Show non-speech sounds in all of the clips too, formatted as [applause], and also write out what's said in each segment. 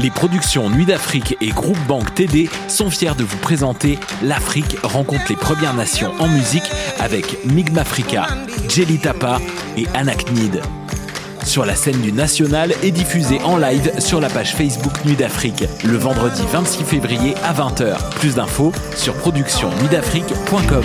Les productions Nuit d'Afrique et Groupe Banque TD sont fiers de vous présenter L'Afrique rencontre les Premières Nations en musique avec Migmafrica, Jelly Tapa et Anaknid. Sur la scène du National et diffusé en live sur la page Facebook Nuit d'Afrique le vendredi 26 février à 20h. Plus d'infos sur productionnuitdafrique.com.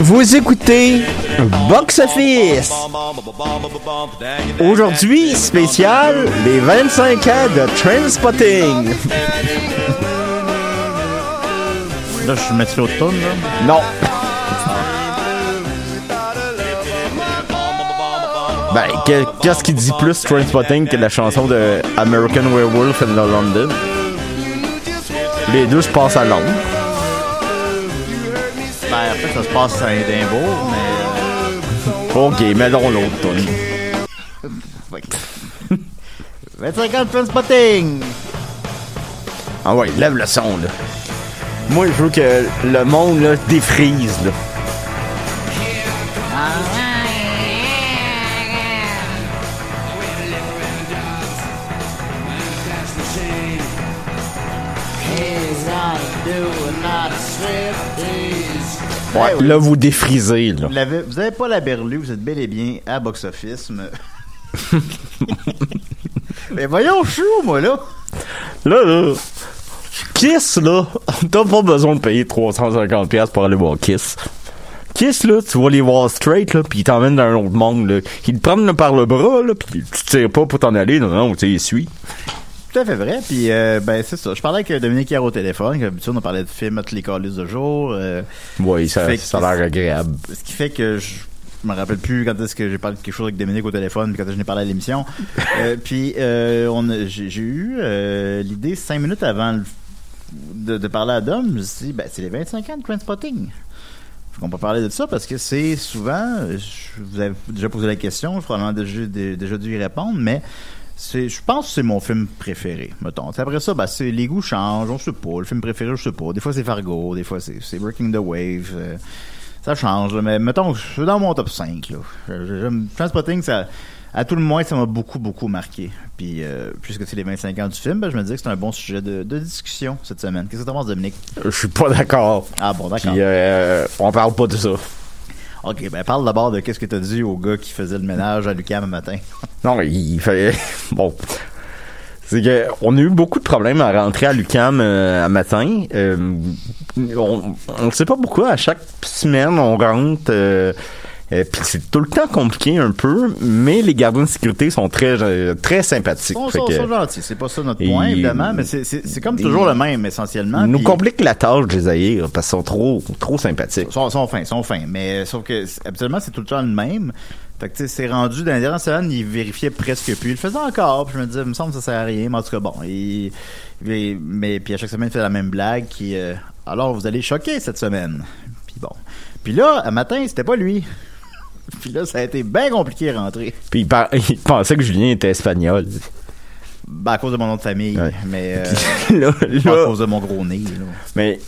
Vous écoutez Box Office. Aujourd'hui, spécial, les 25 ans de Trainspotting. Là, je mettrai au tonne, là. Non. Ben, que- qu'est-ce qui dit plus Trainspotting que la chanson de American Werewolf in London? Les deux se passent à Londres. Ben, en fait, ça se passe à Édimbourg, mais. Ok, mais non l'autre euh, 25 ans de Transpotting! Ah ouais, lève le son, là. Moi, je veux que le monde, là, défrise, là. Ouais, là, vous défrisez, là. Vous, vous avez pas la berlue, vous êtes bel et bien à Box Office. mais- [laughs] mais voyons, je suis où, moi, là? Là, là, Kiss, là, [laughs] t'as pas besoin de payer 350$ piastres pour aller voir Kiss. Kiss, là, tu vas les voir straight, là, pis ils t'emmènent dans un autre monde, là. Ils te prennent là, par le bras, là, pis tu tires pas pour t'en aller, non, non, tu les suis. Tout à fait vrai. Puis, euh, ben, c'est ça. Je parlais avec Dominique hier au téléphone. Comme d'habitude, on parlait de films, toutes les calices de jour. euh, Ouais, ça, Fait ça a l'air agréable. ce qui fait que je me rappelle plus quand est-ce que j'ai parlé de quelque chose avec Dominique au téléphone, puis quand est-ce que je n'ai parlé à l'émission. [laughs] Euh, puis, euh, on j'ai eu euh, l'idée cinq minutes avant le- de, de parler à Dom. Je me suis dit, ben, c'est les 25 ans de Trainspotting. Faut qu'on peut parler de ça parce que c'est souvent, je vous avez déjà posé la question, j'ai probablement déjà, dé- déjà dû y répondre, mais c'est, je pense que c'est mon film préféré, mettons. Après ça, ben, c'est, les goûts changent, on sait pas. Le film préféré, je sais pas. Des fois, c'est Fargo, des fois, c'est, Breaking the Wave. euh, ça change, là, mais mettons, je suis dans mon top 5. Là. J'aime Transpotting, ça, à tout le moins, ça m'a beaucoup, beaucoup marqué. Puis, euh, puisque c'est les 25 ans du film, ben, je me disais que c'est un bon sujet de, de discussion cette semaine. Qu'est-ce que t'en penses, Dominique? Je suis pas d'accord. Ah bon, d'accord. Euh, on parle pas de ça. Ok, ben parle d'abord de qu'est-ce que t'as dit au gars qui faisait le ménage à Lucam un matin. [laughs] Non, il fait. [laughs] Bon. C'est que on a eu beaucoup de problèmes à rentrer à l'UCAM euh, à matin. Euh, on ne sait pas pourquoi. À chaque semaine, on rentre. Euh, euh, puis c'est tout le temps compliqué un peu, mais les gardiens de sécurité sont très euh, très sympathiques. Ils sont, gentils, c'est pas ça notre Et- point, évidemment, mais c'est- comme toujours le même, essentiellement. ils nous puis- compliquent la tâche de les haïr parce qu'ils sont trop trop sympathiques. Ils sont, sont fins, sont fins. Mais sauf que c'est- habituellement, c'est tout le temps le même. Fait que tu sais, c'est rendu dans les dernières semaines, il vérifiait presque plus. Il le faisait encore, puis je me disais, il me semble que ça sert à rien, mais en tout cas, bon. Il, il- mais puis à chaque semaine, il fait la même blague qui euh, alors vous allez choquer cette semaine. Puis bon. Puis là, un matin, c'était pas lui. [laughs] puis là, ça a été bien compliqué à rentrer. Puis il, par- [laughs] il pensait que Julien était espagnol. Ben, à cause de mon nom de famille. Ouais. Mais euh, là, pas à là- cause de mon gros nez. là. Mais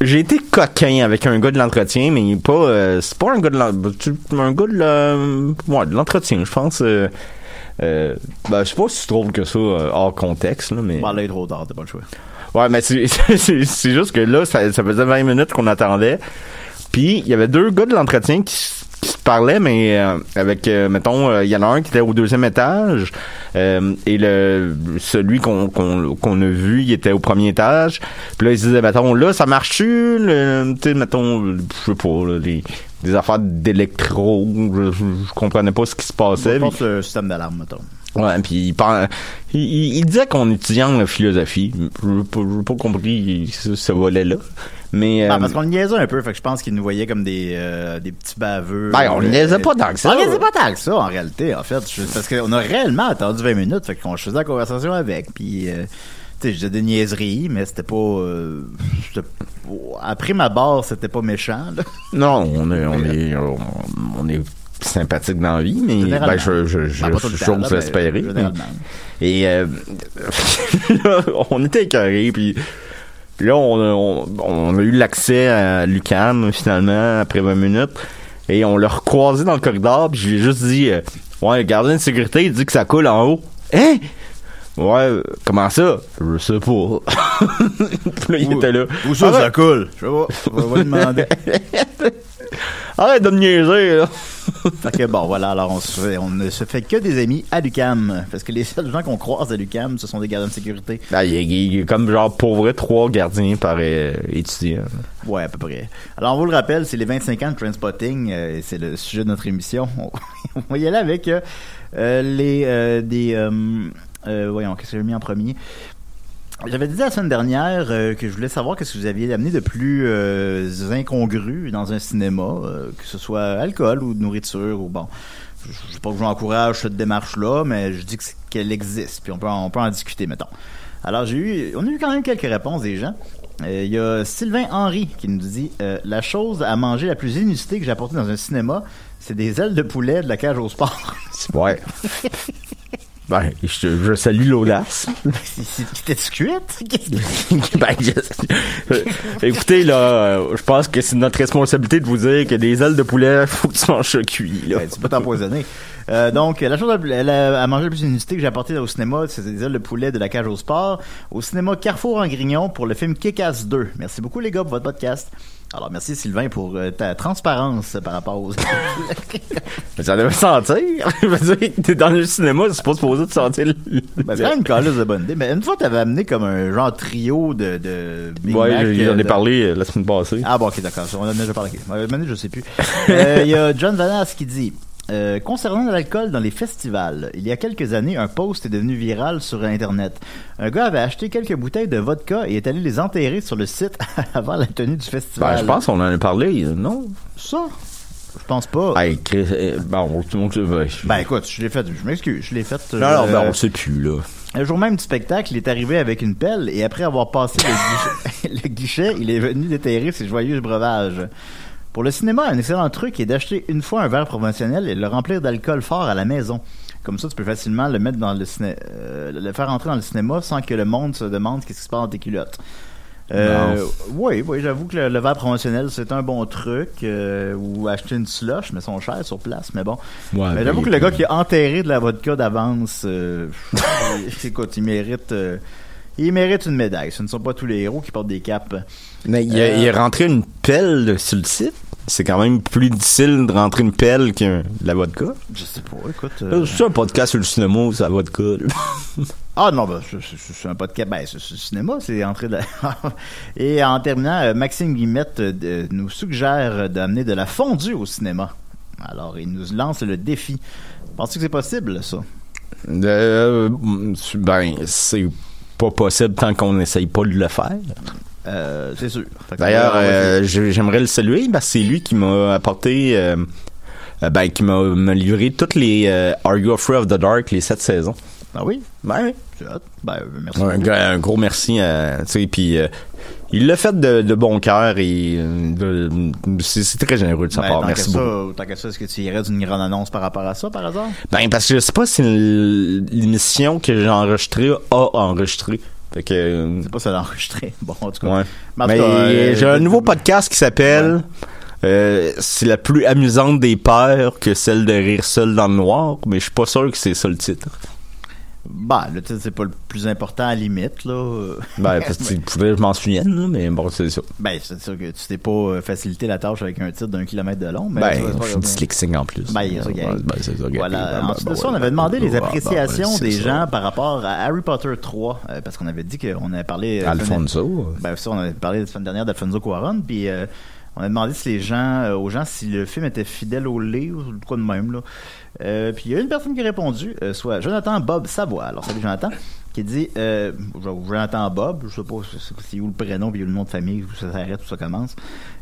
j'ai été coquin avec un gars de l'entretien, mais pas, euh, c'est pas un gars de l'en- tu- un gars de ouais, de l'entretien, je pense. Euh, euh, ben, je sais pas si tu trouves que ça euh, hors contexte, là, mais. Là, il est trop tard, t'as pas le choix. Ouais, mais c'est [laughs] juste que là, ça, ça faisait 20 minutes qu'on attendait. Puis, il y avait deux gars de l'entretien qui, qui se parlaient, mais euh, avec, euh, mettons, euh, il y en a un qui était au deuxième étage, euh, et le celui qu'on qu'on qu'on a vu, il était au premier étage. Puis là, ils se disaient, mettons, là, ça marche-tu? Tu sais, mettons, je sais pas, là, les, des affaires d'électro, je, je, comprenais pas ce qui se passait. Je pense le système d'alarme, mettons. Ouais, puis il, par- il, il- il disait qu'on étudiait en philosophie. Je n'ai pas, j'ai pas compris ce, ce volet-là. Mais Ben, euh, parce qu'on le niaisait un peu, fait que je pense qu'il nous voyait comme des, euh, des petits baveux. Ben, on le Euh, niaisait pas tant que ça. On le niaisait pas tant que ça, en réalité, en fait. Je- parce qu'on a réellement attendu 20 minutes, fait qu'on faisait la conversation avec, puis... euh, tu sais, je disais des niaiseries, mais c'était pas... euh, après ma barre, c'était pas méchant, là. non, on est, on [laughs] est, on, on est sympathique dans la vie, mais ben, je, je, je, Ben, j'ose généralement. Et euh, [laughs] là, on était écœurés, puis là, on, a- on, on a eu l'accès à Lucan, finalement, après 20 minutes. Et on l'a recroisé dans le corridor, puis je lui ai juste dit euh, Ouais, le gardien de sécurité, il dit que ça coule en haut. Hein? Ouais, comment ça? Je sais pas. [laughs] Puis là, il Où- était là. Où ça, Arrête- ça coule? Je sais pas. On va lui demander. [laughs] Arrête de me niaiser, là. [laughs] Fait que bon, voilà, alors on, se fait- on ne se fait que des amis à l'UCAM. Parce que les seuls gens qu'on croise à l'UCAM, ce sont des gardiens de sécurité. Ah, il, y a- il y a comme genre pour vrai trois gardiens par euh, étudiant. Ouais, à peu près. Alors, on vous le rappelle, c'est les 25 ans de Trainspotting. euh, et c'est le sujet de notre émission. On, [laughs] on va y aller avec euh, euh, les euh, des... euh, euh, voyons, qu'est-ce que j'ai mis en premier? J'avais dit la semaine dernière euh, que je voulais savoir qu'est-ce que vous aviez amené de plus euh, incongru dans un cinéma, euh, que ce soit alcool ou nourriture ou bon. Je je sais pas que je vous encourage cette démarche-là, mais je dis que qu'elle existe, puis on peut, en- on peut en discuter, mettons. Alors, j'ai eu, on a eu quand même quelques réponses des gens. Il y a Sylvain Henry qui nous dit La chose à manger la plus inusitée que j'ai apportée dans un cinéma, c'est des ailes de poulet de la cage au sport. Ouais. [laughs] ben, je, je salue l'audace. [laughs] C'était cuite [laughs] ben, je- écoutez, là, euh, je pense que c'est notre responsabilité de vous dire que des ailes de poulet, [laughs] faut que tu manges ça cuit, là. Ben, tu peux t'empoisonner. Euh, donc, la chose à, la- à manger la plus inusitée que j'ai apportée au cinéma, c'est des ailes de poulet de la cage au sport. Au cinéma Carrefour en Grignon pour le film Kick-Ass 2. Merci beaucoup, les gars, pour votre podcast. Alors, merci, Sylvain, pour euh, ta transparence par rapport aux... [laughs] Mais ça devait sentir. [laughs] Je veux dire, t'es dans le cinéma, c'est pas supposé de sentir le... Ben, c'est quand même une calice de bonne idée. Mais une fois, t'avais amené comme un genre trio de, de Big Mac, Ouais, j'en euh, ai de- parlé euh, la semaine passée. Ah bon, ok, d'accord. On en a déjà parlé. Euh, maintenant, je sais plus. [laughs] Euh, Il y a John Vanas qui dit euh, concernant l'alcool dans les festivals, il y a quelques années, un post est devenu viral sur Internet. Un gars avait acheté quelques bouteilles de vodka et est allé les enterrer sur le site [laughs] avant la tenue du festival. Ben, je pense qu'on en a parlé, non? Ça, je pense pas. Hey, Chris, euh, bon, on, on, ben, Ben écoute, je l'ai fait, je m'excuse, je l'ai fait. non, non, euh, ben, on le sait plus, là. Un jour même du spectacle, il est arrivé avec une pelle et après avoir passé le [laughs] guichet, [laughs] le guichet, il est venu déterrer ses joyeux breuvages. Pour le cinéma, un excellent truc est d'acheter une fois un verre promotionnel et le remplir d'alcool fort à la maison. Comme ça, tu peux facilement le mettre dans le ciné, euh, le faire entrer dans le cinéma sans que le monde se demande qu'est-ce qui se passe dans tes culottes. Euh, oui, oui, j'avoue que le, le verre promotionnel c'est un bon truc euh, ou acheter une slush, mais sont chers sur place, mais bon. Ouais, mais j'avoue que le gars qui a enterré de la vodka d'avance, euh, [laughs] écoute, il mérite, euh, il mérite une médaille. Ce ne sont pas tous les héros qui portent des capes. Mais il, a, il a rentré une pelle sur le site? C'est quand même plus difficile de rentrer une pelle que de la vodka. Je sais pas, écoute. euh, Là, C'est un podcast sur le cinéma ou sur la vodka. [laughs] Ah non, ben, c'est- c'est c'est un podcast, ben, c'est c'est le cinéma, c'est entré de la... [laughs] Et en terminant, euh, Maxime Guillemette euh, de- nous suggère d'amener de la fondue au cinéma. Alors, il nous lance le défi. Penses-tu que c'est possible, ça? Euh, ben, c'est pas possible tant qu'on n'essaye pas de le faire. Euh, c'est sûr. Que, D'ailleurs, euh, j'aimerais le saluer parce que c'est lui qui m'a apporté, euh, ben, qui m'a livré toutes les Are You Afraid of the Dark, les sept saisons. Ah oui? Ben, oui. Ben, merci. un, gros merci. tu puis il l'a fait de, de bon cœur et c'est très généreux de sa Ben, part. Merci beaucoup. tant qu'à ça, est-ce que tu irais d'une grande annonce par rapport à ça, par hasard? Ben parce que je sais pas si l'émission que j'ai enregistrée a enregistré. Fait que, euh, C'est pas ça l'enregistrer. [laughs] Bon, en tout cas. ouais. Mais euh, j'ai un nouveau podcast qui s'appelle euh, C'est la plus amusante des peurs que celle de rire seul dans le noir, mais je suis pas sûr que c'est ça le titre. Bah, le titre, c'est pas le plus important à la limite, là. Ben, [laughs] parce que je m'en souvienne, là, mais bon, c'est ça. Ben, c'est sûr que tu t'es pas euh, facilité la tâche avec un titre d'un kilomètre de long, mais Ben, c'est je suis dyslexique en plus. Ben, a ça ben, c'est ça Voilà. Ben, Ensuite ben, de ça, on ouais, avait demandé ben, les ben, ben, appréciations ben, des c'est gens par rapport à Harry Potter 3, euh, parce qu'on avait dit qu'on avait parlé... euh, Alfonso. Ben, ça, on avait parlé la semaine dernière d'Alfonso Cuarón, puis on a demandé si les gens, aux gens si le film était fidèle au livre, ou quoi de même, là. Euh, puis il y a une personne qui a répondu, euh, soit Jonathan Bob Savoie. Alors, salut Jonathan, qui dit, euh, Jonathan Bob, je sais pas c'est- où le prénom, puis où le nom de famille, où ça s'arrête, où ça commence,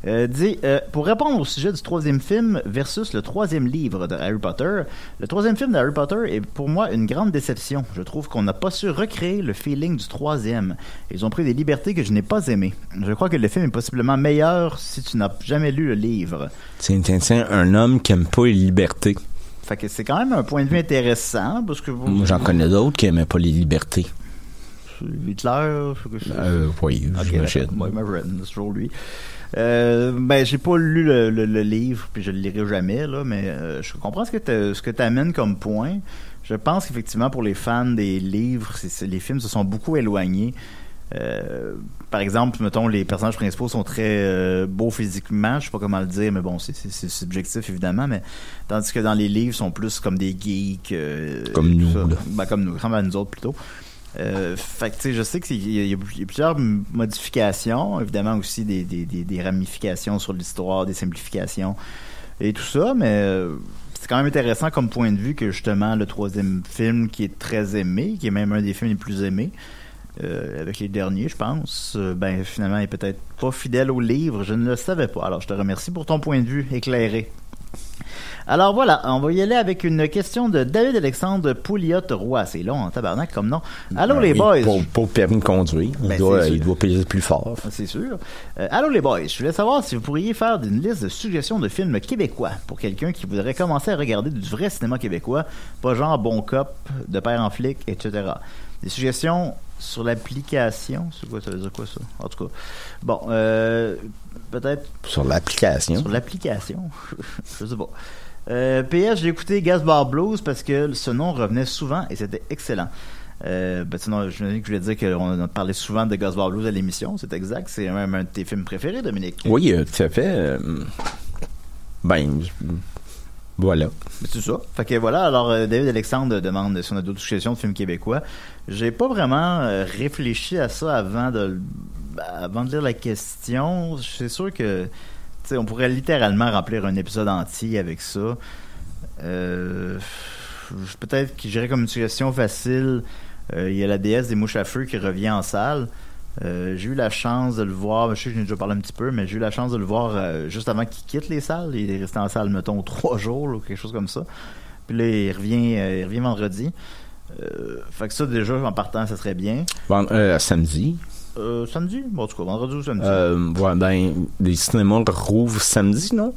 euh, dit, pour répondre au sujet du troisième film versus le troisième livre de Harry Potter, le troisième film de Harry Potter est pour moi une grande déception. Je trouve qu'on n'a pas su recréer le feeling du troisième. Ils ont pris des libertés que je n'ai pas aimées. Je crois que le film est possiblement meilleur si tu n'as jamais lu le livre. Tiens, tiens, tiens, un homme qui aime pas les libertés. Fait que c'est quand même un point de vue intéressant parce que vous, Moi, j'en connais d'autres qui aimaient pas les libertés. Hitler, Euh, oui, Ok, j'imagine. d'accord. Ouais, Maverin, c'est toujours lui. Euh, ben, j'ai pas lu le, le- le livre, puis je le lirai jamais, là, mais euh, je comprends ce que t'a- ce que tu amènes comme point. Je pense qu'effectivement, pour les fans des livres, les films se sont beaucoup éloignés. Euh, par exemple, mettons, les personnages principaux sont très euh, beaux physiquement, je sais pas comment le dire, mais bon, c'est- subjectif évidemment, mais tandis que dans les livres, ils sont plus comme des geeks. euh, Comme nous, là. Ben, comme nous, comme nous autres plutôt. Fait que, tu sais, je sais qu'il y, y a plusieurs modifications, évidemment aussi des, des, des, des ramifications sur l'histoire, des simplifications et tout ça, mais c'est quand même intéressant comme point de vue que justement le troisième film qui est très aimé, qui est même un des films les plus aimés, euh, avec les derniers, je pense, euh, ben finalement est peut-être pas fidèle au livre, je ne le savais pas. Alors je te remercie pour ton point de vue éclairé. Alors voilà, on va y aller avec une question de David Alexandre Pouliot-Roy. C'est long en tabarnak comme nom. Allô Ben les boys! Pour, pour le permis de conduire, il, Ben, doit, il doit payer plus fort. C'est sûr. Euh, allô les boys, je voulais savoir si vous pourriez faire une liste de suggestions de films québécois pour quelqu'un qui voudrait commencer à regarder du vrai cinéma québécois, pas genre Bon Cop, De Père en flic, etc. Des suggestions sur l'application, c'est quoi ça veut dire quoi ça? En tout cas, bon, euh, peut-être Sur l'application. sur l'application, [laughs] je sais pas. Euh, PS, j'ai écouté Gasbar Blues parce que ce nom revenait souvent et c'était excellent. Euh, ben, sinon, je me dis que je voulais dire qu'on a parlé souvent de Gasbar Blues à l'émission, c'est exact. C'est même un de tes films préférés, Dominique. Oui, euh, tout à fait. euh, ben, voilà. C'est ça. Fait que voilà, alors euh, David Alexandre demande si on a d'autres suggestions de films québécois. J'ai pas vraiment euh, réfléchi à ça avant de avant de lire la question. C'est sûr que on pourrait littéralement remplir un épisode entier avec ça. Euh, Peut-être que j'irais comme une suggestion facile. euh, Il y a la déesse des mouches à feu qui revient en salle. Euh, j'ai eu la chance de le voir, je sais que j'en ai déjà parlé un petit peu, mais j'ai eu la chance de le voir euh, juste avant qu'il quitte les salles. Il est resté en salle, mettons, trois [laughs] jours ou quelque chose comme ça. Puis là, il revient, euh, il revient vendredi. Fait que ça, déjà, en partant, ça serait bien. Euh, samedi? Euh, samedi? Bon, en tout cas, vendredi ou samedi? Ouais, ben, les cinémas rouvrent samedi, non?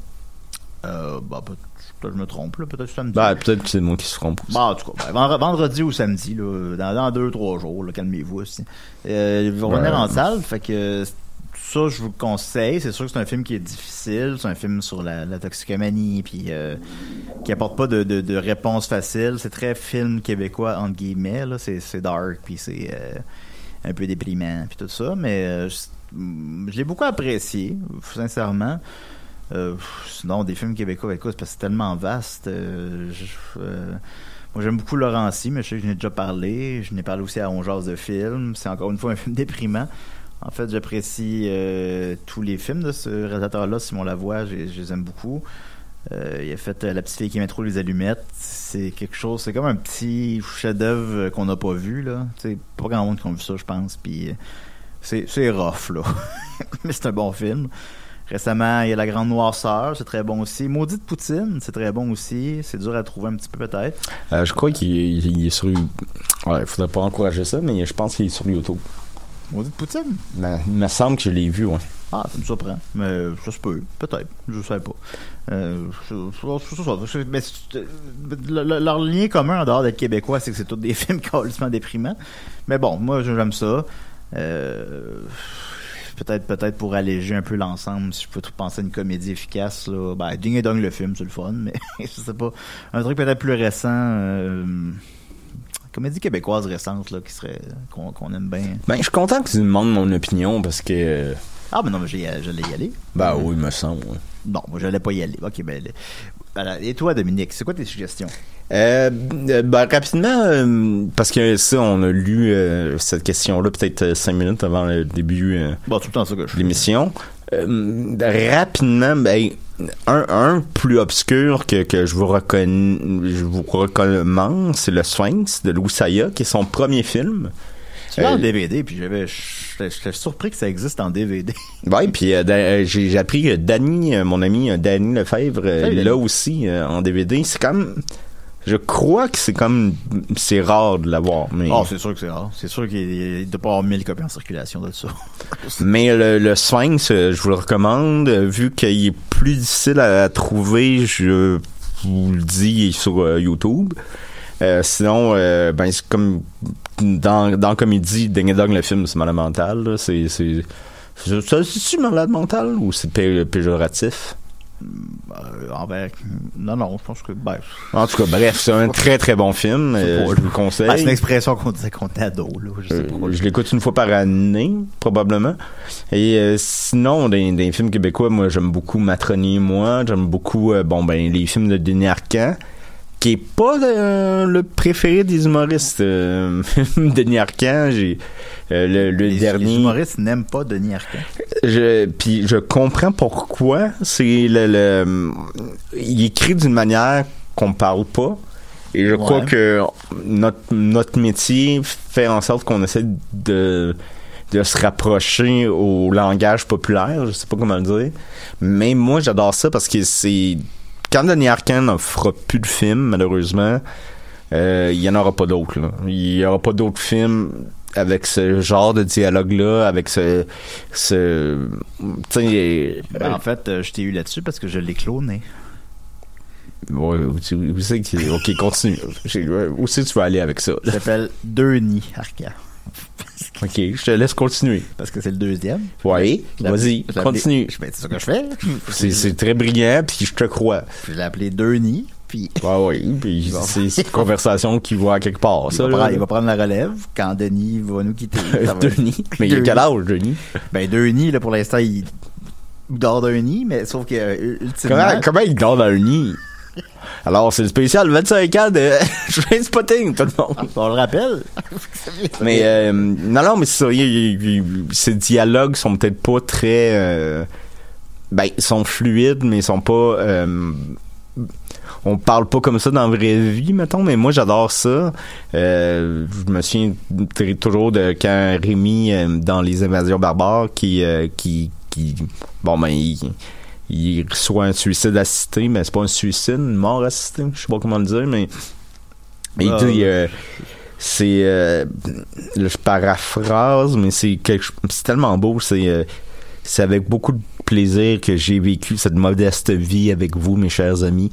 Euh, bah, peut- peut-être je me trompe, là, peut-être samedi. Ben, peut-être que c'est moi qui se trompe. Bon, en tout cas, ben, vendre- vendredi ou samedi, là, dans, dans deux, trois jours, calmez-vous aussi. Euh, il va revenir en salle, fait que ça, je vous le conseille. C'est sûr que c'est un film qui est difficile, c'est un film sur la, la toxicomanie, puis euh, qui apporte pas de, de, de réponse facile. C'est très film québécois, entre guillemets, là. C'est, c'est dark, puis c'est euh, un peu déprimant, puis tout ça, mais euh, je, je l'ai beaucoup apprécié, sincèrement. Euh, sinon, des films québécois, écoute, parce que c'est tellement vaste. euh, euh, moi, j'aime beaucoup Laurency, mais je sais que je n'ai déjà parlé. Je n'ai parlé aussi à On de films. C'est encore une fois un film déprimant. En fait, j'apprécie tous les films de ce réalisateur-là, Simon Lavoie. Je, je les aime beaucoup. Il a fait La petite fille qui met les allumettes. C'est quelque chose, c'est comme un petit chef-d'œuvre qu'on n'a pas vu, là. C'est pas grand monde qui a vu ça, je pense. Puis c'est rough, là. [laughs] mais c'est un bon film. Récemment, il y a La Grande Noirceur, c'est très bon aussi. Maudite Poutine, c'est très bon aussi. C'est dur à trouver un petit peu peut-être. Euh, je crois qu'il il- il est sur. Ouais, il faudrait pas encourager ça, mais je pense qu'il est sur YouTube. Maudite Poutine? Ben, il me semble que je l'ai vu, ouais. Ah, ça me surprend. Mais ça se peut. Peut-être. Je sais pas. Euh, je- je- je- je- je- mais le- le- leur lien commun en dehors d'être québécois, c'est que c'est tous des [laughs] films [laughs] complètement déprimants. Mais bon, moi, j'aime ça. Euh, peut-être peut-être pour alléger un peu l'ensemble, si je peux tout penser à une comédie efficace, là, ben, Ding et Dong le film, c'est le fun, mais [laughs] je sais pas. Un truc peut-être plus récent, euh, comédie québécoise récente, là, qui serait, qu'on aime bien. Ben, je suis content que tu me demandes mon opinion parce que. euh, Ah, mais non, mais j'allais y aller. Ben oui, il me semble. ouais. Non, moi, j'allais pas y aller. Ok, ben, voilà. Et toi, Dominique, c'est quoi tes suggestions? Euh, euh, ben, rapidement, euh, parce que ça, on a lu euh, cette question-là peut-être euh, cinq minutes avant le début euh, Bon, tout le temps ça que je l'émission. Euh, rapidement, ben, un, un plus obscur que, que je vous reconnais, je vous recommande, c'est Le Sphinx de Louis Saya, qui est son premier film. Tu l'as en Euh, DVD, puis j'avais, j'étais surpris que ça existe en DVD. Ouais, [laughs] puis euh, euh, j'ai appris que Danny, euh, mon ami euh, Danny Lefebvre, euh, l'a aussi euh, en DVD. C'est comme, je crois que c'est comme, c'est rare de l'avoir, mais Ah, c'est sûr que c'est rare. C'est sûr qu'il ne doit pas avoir 1000 copies en circulation de ça. [laughs] mais le, le Sphinx, euh, je vous le recommande, euh, vu qu'il est plus difficile à, trouver, je vous le dis, sur euh, YouTube. Euh, sinon, euh, ben c'est comme dans dans comédie, Ding Dong le film, c'est malade mental. C'est c'est malade mental ou c'est pé- péjoratif? Euh, envers- Non, non, je pense que. Ben, En tout cas, bref, c'est un très très bon film. euh, je vous le conseille. ben, c'est une expression qu'on disait qu'on était ado, là. Je sais Euh, je l'écoute une fois par année, probablement. Et euh, sinon, des, des films québécois, moi, j'aime beaucoup Matronier et moi. J'aime beaucoup, euh, bon, ben, les films de Denis Arcand, qui est pas le, le préféré des humoristes. Euh, [laughs] Denis Arcand, j'ai euh, le, le les, dernier. les humoristes n'aiment pas Denis Arcand. Je, puis je comprends pourquoi. C'est le, le- il écrit d'une manière qu'on parle pas. Et je crois que notre, notre métier fait en sorte qu'on essaie de, de se rapprocher au langage populaire. Je sais pas comment le dire. Mais moi, j'adore ça parce que c'est, quand Denis Arcand ne fera plus de films, malheureusement, euh, il y en aura pas d'autres. Il y aura pas d'autres films avec ce genre de dialogue-là, avec ce... ce sais, Ben, en fait, euh, je t'ai eu là-dessus parce que je l'ai cloné. Ouais, où, tu- où c'est que- ok, continue. Où c'est que tu vas aller avec ça? Il s'appelle Denis Arcand. [laughs] Ok, je te laisse continuer. Parce que c'est le deuxième. L'ai vas-y, continue. Ben, c'est ça que je fais. [laughs] C'est, très brillant, puis je te crois. Je l'ai appelé Denis, puis [laughs] Ouais, ouais, puis c'est, une conversation qui va à quelque part, il ça. va, prendre, il va prendre la relève quand Denis va nous quitter. Va- Denis. Mais il a quel âge, Denis? Ben, Denis, là, pour l'instant, il dort d'un nid, mais sauf que, euh, ultimement... Comment, comment il dort le nid? [laughs] Alors, c'est le spécial 25 ans de [laughs] Train Spotting, tout le monde. On le rappelle. [laughs] Mais euh, non, non, mais c'est ça. il- il- il- ces dialogues sont peut-être pas très. euh, ben, ils sont fluides, mais ils sont pas. euh, on parle pas comme ça dans la vraie vie, mettons, mais moi j'adore ça. Euh, je me souviens toujours de quand Rémi, dans Les Invasions barbares, qui, qui, qui, bon ben, il, il reçoit un suicide assisté, mais c'est pas un suicide, une mort assistée, je sais pas comment le dire, mais il Ah, dit, euh, c'est, euh, je paraphrase, mais c'est quelque, c'est tellement beau, c'est, euh, c'est avec beaucoup de plaisir que j'ai vécu cette modeste vie avec vous, mes chers amis.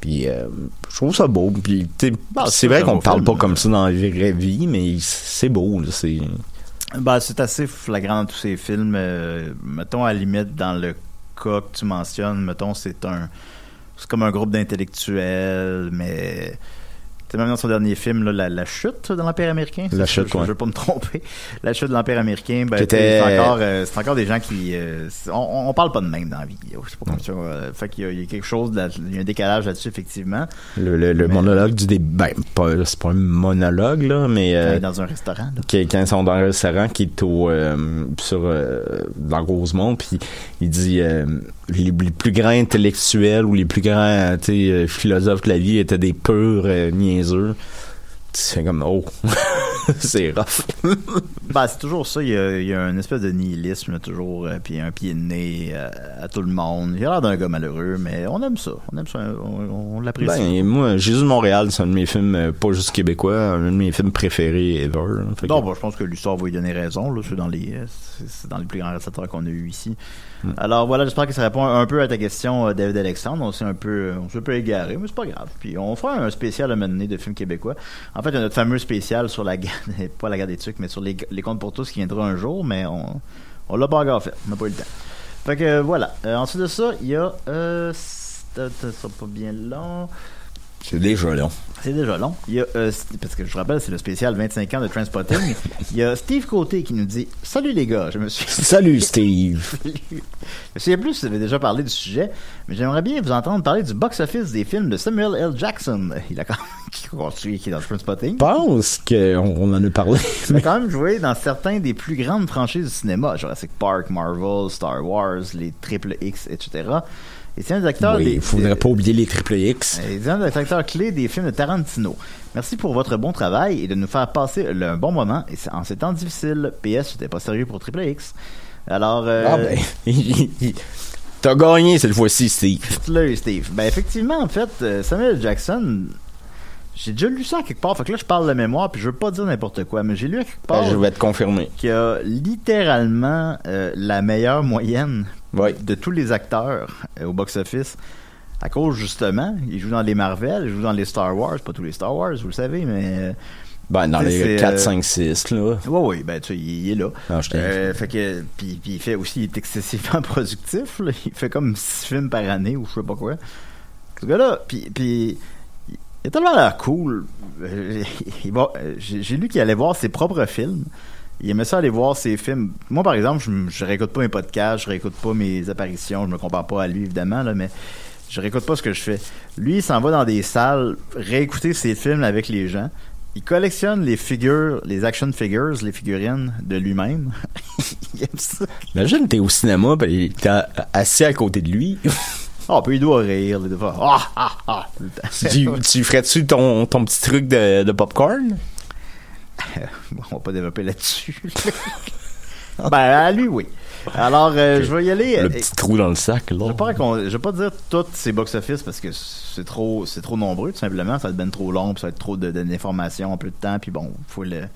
Puis euh, je trouve ça beau. Puis Bah, c'est vrai qu'on parle film. pas comme ça dans la vraie vie, mais c'est beau. C'est Ben, c'est assez flagrant dans tous ces films. mettons, à la limite, dans le que tu mentionnes, mettons, c'est un... C'est comme un groupe d'intellectuels, mais... Sais, même dans son dernier film, là, la, la chute de l'Empire américain. La chute, je, je ouais. veux pas me tromper. [laughs] La chute de l'Empire américain, ben, c'est encore, euh, encore des gens qui... euh, on, on parle pas de même dans la vie. C'est pas comme ça. euh, fait qu'il y a, il y a quelque chose, il y a un décalage là-dessus, effectivement. le, le, le Mais- monologue du début. Ben, c'est pas un monologue, là, mais. Dans un restaurant, là. qui- quand ils sont dans un restaurant qui est au sur dans Rosemont puis il dit les, les plus grands intellectuels ou les plus grands sais, euh, philosophes de la vie étaient des purs euh, niaiseux c'est comme oh [laughs] c'est rough. [laughs] Ben, c'est toujours ça. Il y, a, il y a une espèce de nihilisme, toujours, euh, puis un pied de nez euh, à tout le monde. Il a l'air d'un gars malheureux, mais on aime ça. On aime ça. On, on l'apprécie. Ben, moi, Jésus de Montréal, c'est un de mes films, euh, pas juste québécois, un de mes films préférés ever. que- Non, bah, je pense que l'histoire va lui donner raison. C'est dans les, euh, c'est dans les plus grands réalisateurs qu'on a eu ici. Hmm. Alors voilà, j'espère que ça répond un peu à ta question, euh, David Alexandre. On s'est un peu, on s'est un peu égaré, mais c'est pas grave. Puis on fera un spécial à donné de films québécois. En fait, il y a notre fameux spécial sur la guerre, [laughs] pas la guerre des trucs, mais sur les, les comptes pour tous qui viendra un jour, mais on, on l'a pas encore fait. On n'a pas eu le temps. Fait que voilà. Euh, ensuite de ça, il y a, euh, ça pas bien long. C'est déjà long. C'est déjà long. Il y a, euh, parce que je vous rappelle, c'est le spécial 25 ans de Transpotting. [laughs] Il y a Steve Côté qui nous dit Salut les gars, je me suis. [laughs] Salut [laughs] Steve. Je me souviens plus si vous avez déjà parlé du sujet, mais j'aimerais bien vous entendre parler du box-office des films de Samuel L. Jackson. Il a quand qui continue, qui est dans Transpotting. Je pense qu'on on en a parlé. Il a quand même joué dans certains des plus grandes franchises du cinéma, Jurassic Park, Marvel, Star Wars, les Triple X, etc. Et c'est un des acteurs Oui, des. il faudrait pas oublier les triple X. c'est un des acteurs clés des films de Tarantino. Merci pour votre bon travail et de nous faire passer un bon moment et en ces temps difficiles. PS, c'était pas sérieux pour Triple X. Alors, euh, Ah ben, [laughs] t'as gagné cette fois-ci, Steve. Steve. Ben effectivement, en fait, euh, Samuel. Jackson, j'ai déjà lu ça quelque part. Fait que là, je parle de mémoire, puis je veux pas dire n'importe quoi, mais j'ai lu quelque part Ben, je vais te confirmer. qu'il a littéralement euh, la meilleure moyenne De tous les acteurs euh, au box-office. À cause, justement, il joue dans les Marvel, il joue dans les Star Wars, pas tous les Star Wars, vous le savez, mais... euh, Ben, dans les c'est, 4, euh, 5, 6, là. Ouais, oui, ben, tu sais, il, il est là. Non, je t'ai- Euh, fait que, puis, puis il fait aussi, il est excessivement [laughs] productif, là. Il fait comme 6 films par année ou je sais pas quoi. Ce gars-là, puis, puis il a tellement l'air cool. [laughs] J'ai lu qu'il allait voir ses propres films. Il aimait ça aller voir ses films. Moi, par exemple, je, je réécoute pas mes podcasts, je réécoute pas mes apparitions, je me compare pas à lui, évidemment, là, mais je réécoute pas ce que je fais. Lui, il s'en va dans des salles réécouter ses films avec les gens. Il collectionne les figures, les action figures, les figurines de lui-même. [laughs] il aime ça. Imagine, t'es au cinéma, ben, t'es assis à côté de lui. Ah, puis il doit rire, les deux fois. Ah, ah, ah, tu, tu ferais-tu ton, ton petit truc de, de popcorn? [laughs] Bon, on va pas développer là-dessus. [laughs] ben, à lui, oui. Alors, euh, je vais y aller. Le Euh, petit trou dans le sac, là. Je vais pas, racon- je vais pas dire toutes ces box-office parce que c'est trop, c'est trop nombreux, tout simplement. Ça va être ben trop long, puis ça va être trop de- de- d'informations en peu de temps, puis bon, faut le, vous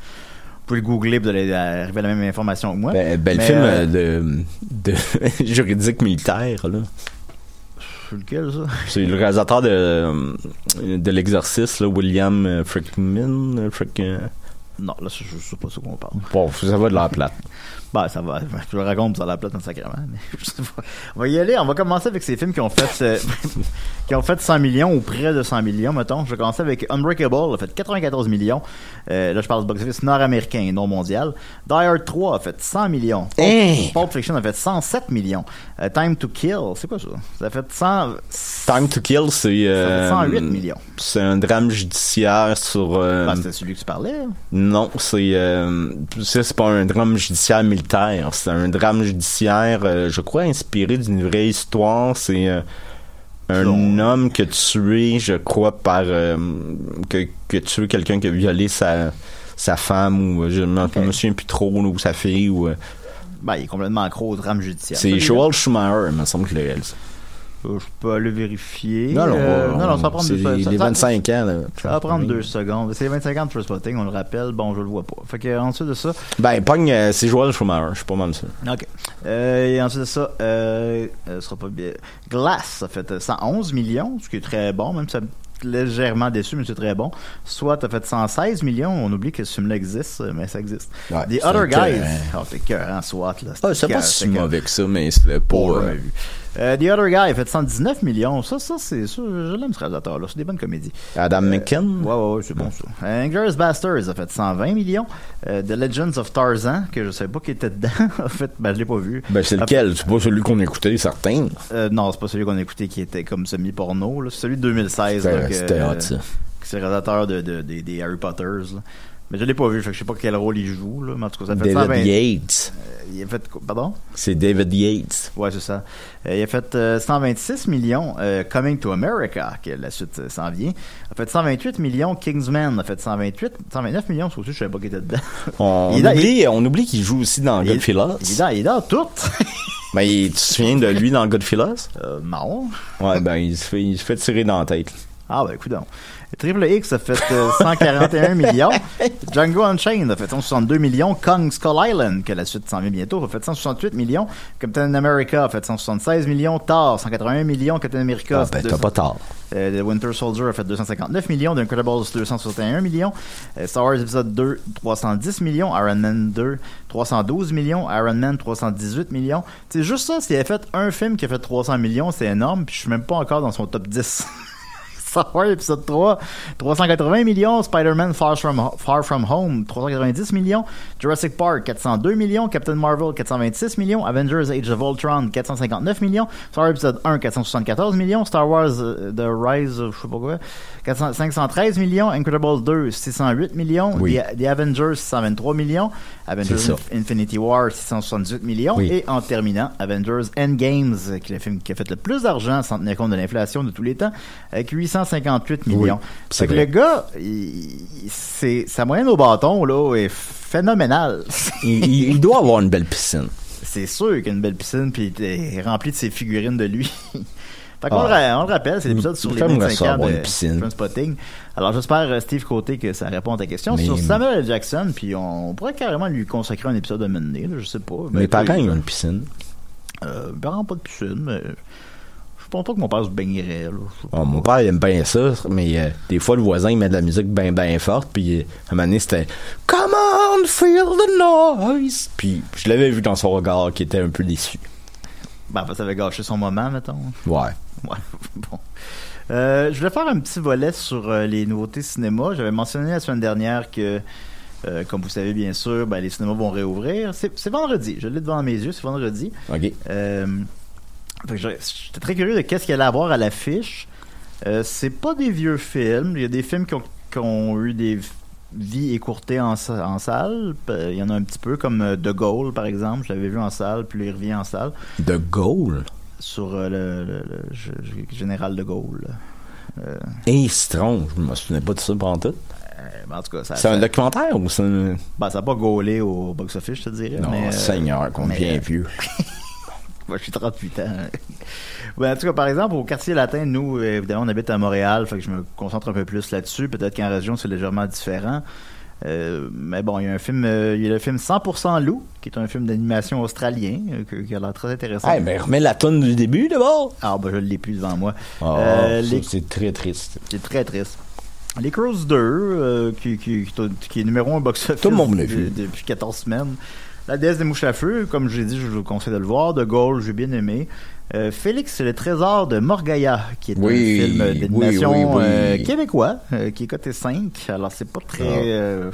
pouvez le googler, vous allez arriver à la même information que moi. Ben, ben, le film euh, de, de [laughs] juridique militaire, là. c'est lequel, ça? C'est le réalisateur de, de l'exorciste, William Frickman. Frick, Non, là, je, je sais pas ce qu'on parle. Bon, ça va de la plate. Ben, ça va. [laughs] Je le raconte, ça la plate en sacrément. Mais [laughs] je sais pas. On va y aller. On va commencer avec ces films qui ont fait, euh, [laughs] qui ont fait 100 millions ou près de 100 millions, mettons. Je vais commencer avec Unbreakable, a fait 94 millions. Euh, là, je parle du box-office nord-américain et non mondial. Die Hard 3 a fait 100 millions. Pulp, Hein? Pulp Fiction a fait 107 millions. Euh, Time to Kill, c'est quoi ça? Ça a fait 100, Time to Kill, c'est... euh, Ça fait 108 millions. C'est un drame judiciaire sur... Ben, c'était celui que tu parlais. hein? non, c'est... C'est pas un drame judiciaire militaire. C'est un drame judiciaire, euh, je crois, inspiré d'une vraie histoire. C'est... euh, un Non. homme qui a tué, je crois, par... euh, que, que tué quelqu'un qui a violé sa, sa femme ou... Je je me souviens plus trop, ou sa fille, ou... euh, Ben, il est complètement accro au drame judiciaire. c'est. Joel Schumacher, il me semble que je l'ai réalisé. Euh, Je peux aller vérifier. Non, non, Euh, on- non, non, ça va prendre c'est deux les, ça- les ça- 25 ans. Là. Ça va prendre deux secondes. C'est 25 ans de First Spotting, on le rappelle. Bon, je le vois pas. Fait que, ensuite de ça. Ben, Pogne, euh, c'est Joel Schumacher, je suis pas mal sûr. OK. Euh, et ensuite de ça, euh, euh, ce sera pas bien. Glass a fait euh, 111 millions, ce qui est très bon, même si ça me légèrement déçu, mais c'est très bon. Soit a fait 116 millions, on oublie que ce film-là existe, mais ça existe. Ouais, The c'est Other. Guys. Oh, c'est cœur, SWAT, là. Ah, c'est pas écœurant, si mauvais que ça, mais pas. Pas jamais vu. Euh, The Other Guy a fait 119 millions. Ça, ça, c'est ça. Je l'aime ce réalisateur-là. C'est des bonnes comédies. Adam McKen. Ouais, ouais, ouais, c'est bon ça. Euh, Inglourious Basterds a fait 120 millions. Euh, The Legends of Tarzan, que je savais pas qui était dedans, [laughs] en fait, ben, je l'ai pas vu. Ben, c'est lequel? C'est pas celui qu'on écoutait, certain. fait- euh, non, c'est pas celui qu'on a écouté qui était comme semi-porno. C'est celui de 2016, là, C'était hot, ça. c'est le réalisateur de, de- des- des Harry Potters, là. Mais je l'ai pas vu, fait que je sais pas quel rôle il joue, là. Mais en tout cas, ça fait David 120 Yates. Il a fait, pardon? C'est David Yates. Ouais, c'est ça. Euh, il a fait euh, 126 millions euh, Coming to America, que la suite euh, s'en vient. Il a fait 128 millions Kingsman. Il a fait 128, 129 millions, ça aussi, je savais pas qu'il était dedans. [laughs] On, Il oublie, on oublie qu'il joue aussi dans Il Goodfellas. Il est dans, il est dans tout. [laughs] Ben, il- tu te souviens de lui dans Goodfellas? Euh, non. Ouais, ben, il se fait, il se fait tirer dans la tête. Ah, ben, écoute donc. Triple X a fait euh, 141 [laughs] millions. Django Unchained a fait 162 millions. Kong Skull Island, que la suite s'en vient bientôt, a fait 168 millions. Captain America a fait 176 millions. Thor, 181 millions. Captain America, Ah, ben, t'as 200 pas. Euh, The Winter Soldier a fait 259 millions, The Incredibles 261 millions, Euh, Star Wars Episode 2 310 millions, Iron Man 2 312 millions, Iron Man 318 millions. C'est juste ça, s'il avait fait un film qui a fait 300 millions, c'est énorme, puis je suis même pas encore dans son top 10. [laughs] Star Wars épisode 3, 380 millions. Spider-Man Far From, Far From Home, 390 millions. Jurassic Park, 402 millions. Captain Marvel, 426 millions. Avengers Age of Ultron, 459 millions. Star Wars épisode 1, 474 millions. Star Wars euh, The Rise of, je sais pas quoi, 400 513 millions. Incredibles 2, 608 millions. Oui. The, The Avengers, 623 millions. Avengers. Infinity War, 678 millions. Oui. Et en terminant, Avengers Endgames, qui est le film qui a fait le plus d'argent sans tenir compte de l'inflation de tous les temps, avec 858 millions. c'est Fait que le gars, c'est sa moyenne au bâton là est phénoménale. Il, doit avoir une belle piscine. [laughs] c'est sûr qu'il y a une belle piscine puis il est rempli de ses figurines de lui. [laughs] Fait qu'on Ah. le on le rappelle, c'est l'épisode sur les J'aimerais 25 ça ans de une piscine. Trainspotting. Alors j'espère, euh, Steve Côté, que ça répond à ta question. Mais- sur Samuel L. Jackson, puis on, pourrait carrément lui consacrer un épisode de Mené, je sais pas. Mes Ben, parents, ils ont une piscine? Euh, ont pas de piscine, mais je pense pas que mon père se baignerait. Là. Pas. mon père, il aime bien ça, mais euh, des fois, le voisin, il met de la musique bien, bien forte, puis euh, à un moment donné, c'était « Come on, feel the noise! » Puis je l'avais vu dans son regard qui était un peu déçu. Ben, ça avait gâché son moment, mettons. Ouais. Ouais, [laughs] bon. Euh, je voulais faire un petit volet sur euh, les nouveautés cinéma. J'avais mentionné la semaine dernière que, euh, comme vous savez bien sûr, ben, les cinémas vont réouvrir. C'est vendredi. Je l'ai devant mes yeux, c'est vendredi. OK. J'étais très curieux de qu'est-ce qu'il allait avoir à l'affiche. C'est pas des vieux films. Il y a des films qui ont, qui ont eu des vies écourtées en, en salle. Il y en a un petit peu, comme De Gaulle, par exemple. Je l'avais vu en salle, puis il revient en salle. De Gaulle. Sur euh, le, le- général De Gaulle. Euh, Et Citron, je me souvenais pas de ça pendant tout. euh, ben, en tout cas, ça C'est un ça- documentaire ou c'est un... ben, ça n'a pas gaulé au box-office, je te dirais. Non, mais, euh, Seigneur, qu'on mais, vieux. [laughs] Moi, je suis 38 ans. Ben, en tout cas, par exemple, au quartier latin, nous, évidemment, on habite à Montréal, fait que je me concentre un peu plus là-dessus. Peut-être qu'en région, c'est légèrement différent. Euh, mais bon, il y a un film, euh, il y a le film 100% loup, qui est un film d'animation australien, euh, que- qui a l'air très intéressant. Hey, ben remets la tonne du début d'abord. Ah, ben, je l'ai plus devant moi. Ah, Euh, ça, les- c'est très triste. C'est très triste. Les Crows 2, euh, qui, qui, qui, qui est numéro 1 box-office Tout le monde l'a de- vu. depuis 14 semaines. La déesse des mouches à feu, comme je l'ai dit, je vous conseille de le voir. De Gaulle, j'ai bien aimé. Euh, Félix et le trésor de Morgaya, qui est Oui, un film d'animation oui, oui, oui. euh, québécois, euh, qui est coté 5. Alors, c'est pas très... Ah. euh,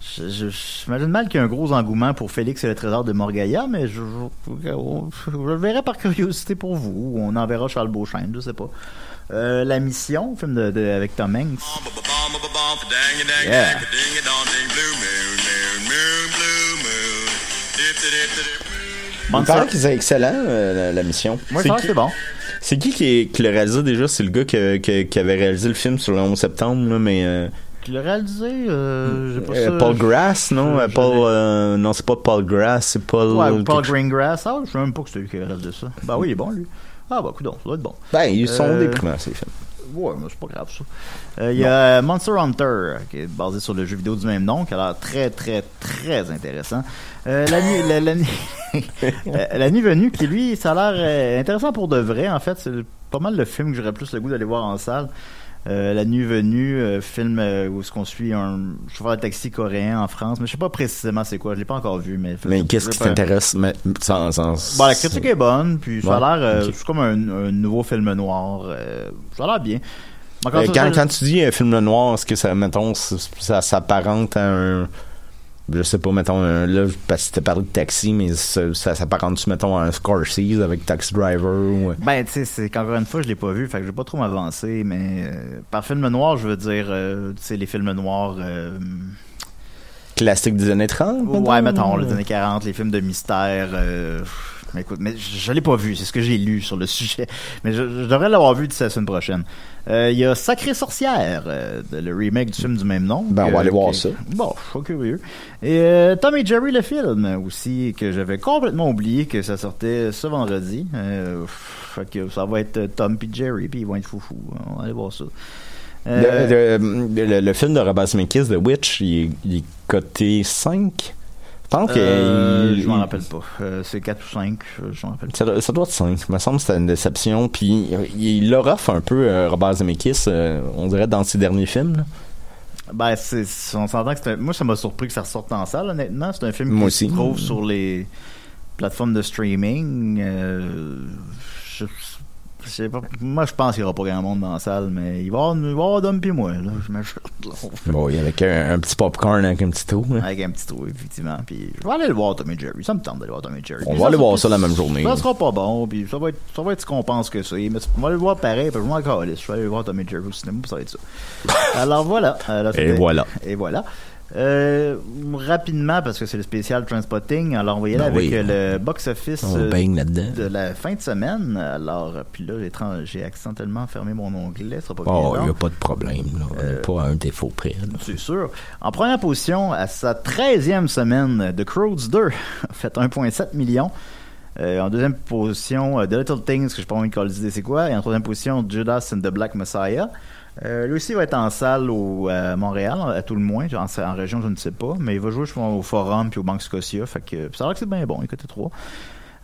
J'imagine mal qu'il y ait un gros engouement pour Félix et le trésor de Morgaya, mais je, je, je le verrai par curiosité pour vous. On enverra Charles Beauchesne, je sais pas. Euh, la mission, film de, de- avec Tom Hanks. Yeah. Bonne Il paraît sorte. que c'est excellent, euh, la, la mission. Moi, C'est je pense qui- que c'est bon. C'est qui qui, est- qui le réalise déjà? C'est le gars qui, qui- qui avait réalisé le film sur le 11 septembre, là, mais... euh, Tu l'as réalisé, euh, j'ai pas euh, ça. Paul Grass, non? je- Euh, Paul, euh, non, c'est pas Paul Grass, c'est Paul... Ouais, ou Paul Greengrass. Ah, je sais même pas que c'est lui qui a réalisé ça. Bah oui, il est bon, lui. Ah, bah, coudonc, ça doit être bon. Ben, ils sont Euh, déprimants, ces films. Ouais, mais c'est pas grave, ça. Euh, Il y a Monster Hunter, qui est basé sur le jeu vidéo du même nom, qui a l'air très, très, très intéressant. Euh, la, nuit, la, Euh, [laughs] la nuit venue, qui lui, ça a l'air euh, intéressant pour de vrai. En fait, c'est pas mal le film que j'aurais plus le goût d'aller voir en salle. Euh, la nuit venue, euh, film euh, où est-ce qu'on suit un chauffeur de taxi coréen en France, mais je sais pas précisément c'est quoi, je l'ai pas encore vu. Mais, Mais qu'est-ce qui t'intéresse mais, sans, sans- Bon, la critique est bonne, puis ça a l'air, c'est comme un, un nouveau film noir. ça a l'air bien. Ça, quand, quand tu dis un film noir, est-ce que ça, mettons, ça, ça s'apparente à un. Je sais pas, mettons, un- là, parce que t'as parlé de taxi, mais ça, ça s'apparente-tu, mettons, à un Scorsese avec Taxi Driver ou. Ben, tu sais, c'est qu'encore une fois, je l'ai pas vu, fait que je vais pas trop m'avancer, mais euh, par film noir, je veux dire, euh, tu sais, les films noirs, euh, classique des années 30. Ouais, mettons, les années 40, les films de mystère. euh, mais écoute, mais je, je l'ai pas vu, c'est ce que j'ai lu sur le [laughs] sujet. Mais je, je devrais l'avoir vu d'ici la semaine prochaine. Euh, Il y a Sacré Sorcière, euh, le remake du film du même nom. Ben, on va aller voir que- ça. Bon, je suis pas curieux. Et euh, Tom et Jerry le film aussi, que j'avais complètement oublié que ça sortait ce vendredi. Euh, fait que ça va être euh, Tom et Jerry, puis ils vont être foufou. On va aller voir ça. Euh, Le, le- le- le film de Robert Zemeckis, The Witch, il est, il est coté 5. Que. euh, il- je m'en rappelle pas. Euh, c'est 4 ou 5, je m'en rappelle pas. Ça, doit- ça doit être 5. Il me semble que c'était une déception. Puis il, leur offre un peu, euh, Robert Zemeckis, euh, on dirait, dans ses derniers films. là. Ben, c'est, on s'entend que c'est moi, ça m'a surpris que ça ressorte en salle, honnêtement. C'est un film Moi qui aussi. se trouve sur les plateformes de streaming. Euh, je, pas. Moi, je pense qu'il n'y aura pas grand monde dans la salle, mais il va y avoir, avoir Dom puis moi, là. Je là. [laughs] Bon, avec un, un petit popcorn avec un petit trou. là. Avec un petit trou, effectivement. Puis je vais aller le voir, Tom et Jerry. Ça me tente d'aller voir Tom et Jerry. On va aller voir ça la même journée. Ça sera pas bon, puis ça va être, ça va être ce qu'on pense que c'est. Mais on va aller le voir pareil, puis je m'en calisse. Je vais aller voir Tom et Jerry au cinéma, puis ça va être ça. Alors voilà. Alors, Et voilà. Et voilà. Euh, rapidement, parce que c'est le spécial Transpotting, alors on va y aller Ben avec oui. euh, le box-office euh, de la fin de semaine. Alors, puis là, j'ai accidentellement fermé mon onglet, ça sera pas Oh, il n'y a pas de problème. Là. On Euh, pas un défaut près. là. C'est sûr. En première position, à sa 13e semaine, The Crowds 2 a [laughs] fait 1,7 million. Euh, en deuxième position, The Little Things, que je n'ai pas envie de c'est quoi. Et en troisième position, Judas and the Black Messiah. Euh, lui aussi va être en salle au, à Montréal, à tout le moins. En, en région, je ne sais pas. Mais il va jouer je pense, au Forum puis au Banque Scotia. Fait que, ça a l'air que c'est bien bon. Il coûtait 3.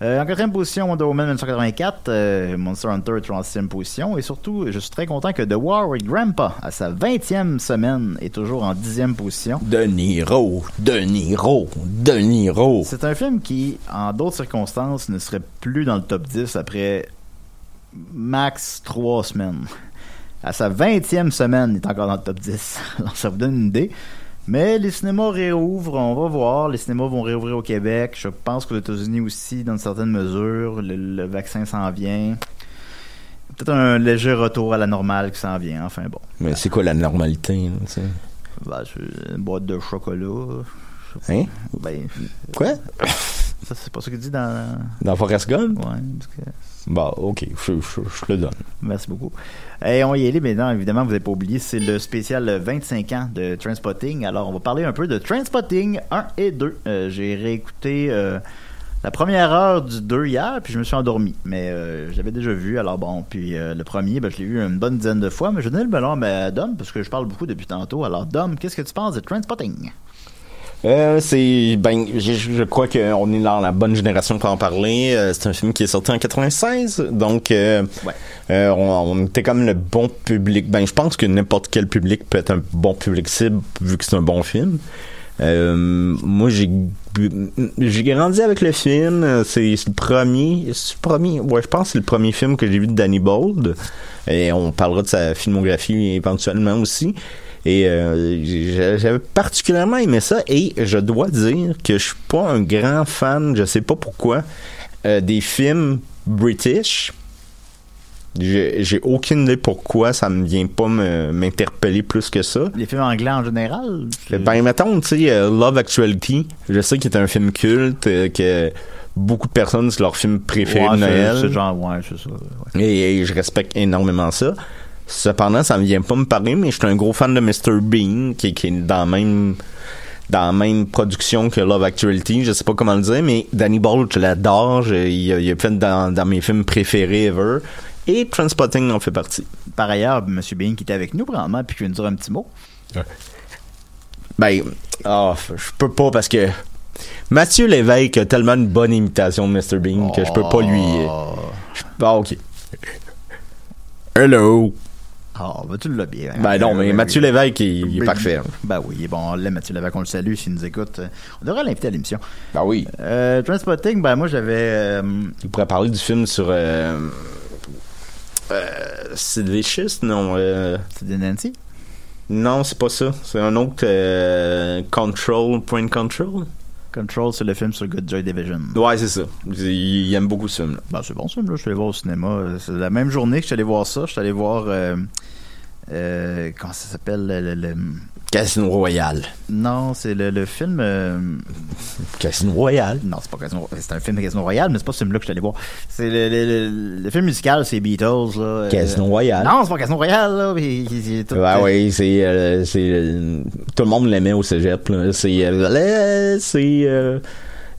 Euh, en quatrième position, Wonder Woman 1984, euh, Monster Hunter 36e position. Et surtout, je suis très content que The War with Grandpa, à sa 20e semaine, est toujours en 10e position. De Niro, De Niro, De Niro. C'est un film qui, en d'autres circonstances, ne serait plus dans le top 10 après max 3 semaines. À sa 20e semaine, il est encore dans le top 10. [laughs] Alors, ça vous donne une idée. Mais les cinémas réouvrent, on va voir. Les cinémas vont réouvrir au Québec. Je pense qu'aux États-Unis aussi, dans une certaine mesure. Le, le vaccin s'en vient. Peut-être un léger retour à la normale qui s'en vient. Enfin bon. Mais c'est quoi la normalité? sais? Ben, une boîte de chocolat. Hein? Ben, Quoi? [laughs] ça, c'est pas ça qu'il dit dans. Dans Forrest Gump? Ouais, parce que- Bah, ok, je, je, le donne. Merci beaucoup. Et on y est allé maintenant, évidemment, vous n'avez pas oublié, c'est le spécial 25 ans de Transpotting. Alors, on va parler un peu de Transpotting 1 et 2. Euh, J'ai réécouté euh, la première heure du 2 hier, puis je me suis endormi. Mais euh, je l'avais déjà vu, alors bon. Puis euh, le premier, ben, je l'ai vu une bonne dizaine de fois, mais je donnais le ballon à Dom, parce que je parle beaucoup depuis tantôt. Alors, Dom, qu'est-ce que tu penses de Transpotting? Euh, c'est ben je, je crois qu'on est dans la bonne génération pour en parler. Euh, c'est un film qui est sorti en 96, donc euh, Ouais. euh, on, on était comme le bon public. Ben je pense que n'importe quel public peut être un bon public cible vu que c'est un bon film. Euh, moi j'ai j'ai grandi avec le film. C'est le premier, le premier. Ouais, je pense que c'est le premier film que j'ai vu de Danny Bold. Et on parlera de sa filmographie éventuellement aussi. Et euh, j'avais particulièrement aimé ça. Et je dois dire que je suis pas un grand fan, je sais pas pourquoi, euh, des films british. J'ai aucune idée pourquoi ça me vient pas m'interpeller plus que ça. Les films anglais en général? Ben, mettons, tu sais, euh, Love Actuality, je sais qu'il est un film culte, que beaucoup de personnes, c'est leur film préféré Ouais, de Noël. C'est genre, ouais, c'est ça. ouais. Et, et je respecte énormément ça. Cependant, ça me vient pas me parler, mais je suis un gros fan de Mr. Bean, qui, qui est dans la même dans la même production que Love Actuality, je sais pas comment le dire, mais Danny Boyle, je l'adore, il, a- il a fait dans, dans mes films préférés ever, et Transpotting en fait partie. Par ailleurs, M. Bean qui était avec nous, probablement, puis qui vient nous dire un petit mot. Ben, ah, je peux pas parce que Mathieu Lévesque a tellement une bonne imitation de Mr. Bean que je peux pas lui... je- Ah, ok. Hello. Ah, ben tu l'as bien. Ben non, mais Ben Mathieu. Lévesque, il, il est Ben, parfait. hein. Ben oui, il est bon, on l'aime, Mathieu Lévesque, on le salue s'il nous écoute. Euh, On devrait l'inviter à l'émission. Ben oui. Euh, Transpotting, ben moi j'avais... euh, Il pourrait parler du film sur... Euh, euh, Sid Vicious, non. Euh, c'est de Nancy? non, c'est pas ça. C'est un autre... euh, Control, Point Control. Control, c'est le film sur Good Joy Division. Ouais, c'est ça. Il, il aime beaucoup ce film. Ben c'est bon ça, là, je suis allé voir au cinéma. Euh, C'est la même journée que je suis allé voir ça. Je suis allé voir... Euh, euh, comment ça s'appelle? Le, Casino Royale. Non, c'est le, le film. euh, Casino Royale. Non, c'est pas Casino C'est un film de Casino Royale, mais c'est pas ce film-là que je suis allé voir. C'est le, le, film musical, c'est Beatles. Là, euh, Casino Royale. Non, c'est pas Casino Royale, là. tout- Ouais, ouais, c'est, euh, euh, tout le monde l'aimait au cégep. C'est, euh, c'est,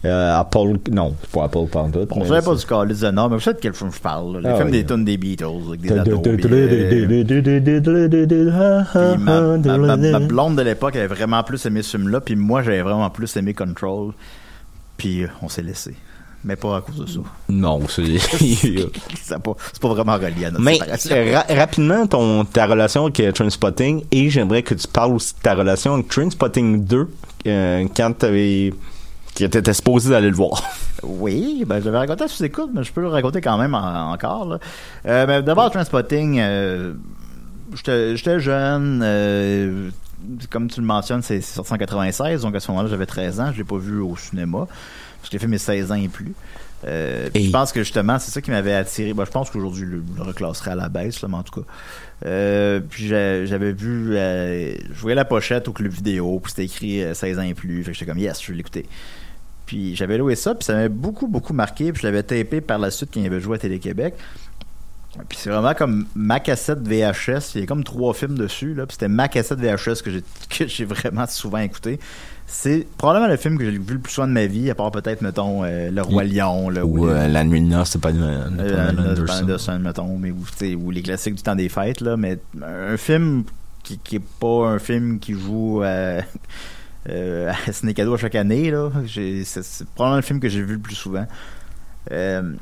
euh, Apple, non, c'est pas Apple Pantoute. On savait pas du calice de nom, mais vous savez de quel film je parle. Là. Le Ah oui. des tunes des Beatles, avec des ados. puis, puis ma, ma- ma- ma blonde de l'époque avait vraiment plus aimé ce film-là, puis moi j'avais vraiment plus aimé Control. Puis euh, on s'est laissé. Mais pas à cause de ça. Non, c'est, [laughs] C'est [laughs] pas, pas vraiment relié à notre Mais euh, ra- rapidement, ton, ta relation avec Trainspotting, et j'aimerais que tu parles aussi de ta relation avec Trainspotting 2, euh, quand t'avais, que t'étais supposé d'aller le voir. [laughs] Oui, ben, je l'avais raconté à sous-écoute, mais je peux le raconter quand même en- encore. Euh, ben, D'abord, Transpotting, euh, j'étais jeune. euh, comme tu le mentionnes, c'est sorti en 96, donc à ce moment-là, j'avais 13 ans. Je l'ai pas vu au cinéma. Parce que j'ai fait mes 16 ans et plus. Euh, Je pense que justement, c'est ça qui m'avait attiré. Je pense qu'aujourd'hui, je le reclasserai à la baisse, là, mais en tout cas. Euh, puis j'a- j'avais vu, euh, je voyais la pochette au club vidéo, puis c'était écrit euh, 16 ans et plus. Fait que j'étais comme, yes, je vais l'écouter. Puis j'avais loué ça, puis ça m'avait beaucoup, beaucoup marqué. Puis je l'avais tapé par la suite quand il avait joué à Télé-Québec. Puis c'est vraiment comme ma cassette VHS. Il y a comme trois films dessus. Là, puis c'était ma cassette VHS que j'ai, [laughs] que j'ai vraiment souvent écouté. C'est probablement le film que j'ai vu le plus souvent de ma vie, à part peut-être, mettons, euh, Le Roi Lion. Là, Ou euh, La Nuit de Noces, c'est pas une, euh, Anderson. Anderson. Anderson, mettons, mais, ou, les classiques du temps des fêtes, là, mais un film qui, qui est pas un film qui joue [laughs] euh, à Ciné Cadeau à chaque année, là. C'est, probablement le film que j'ai vu le plus souvent. Euh,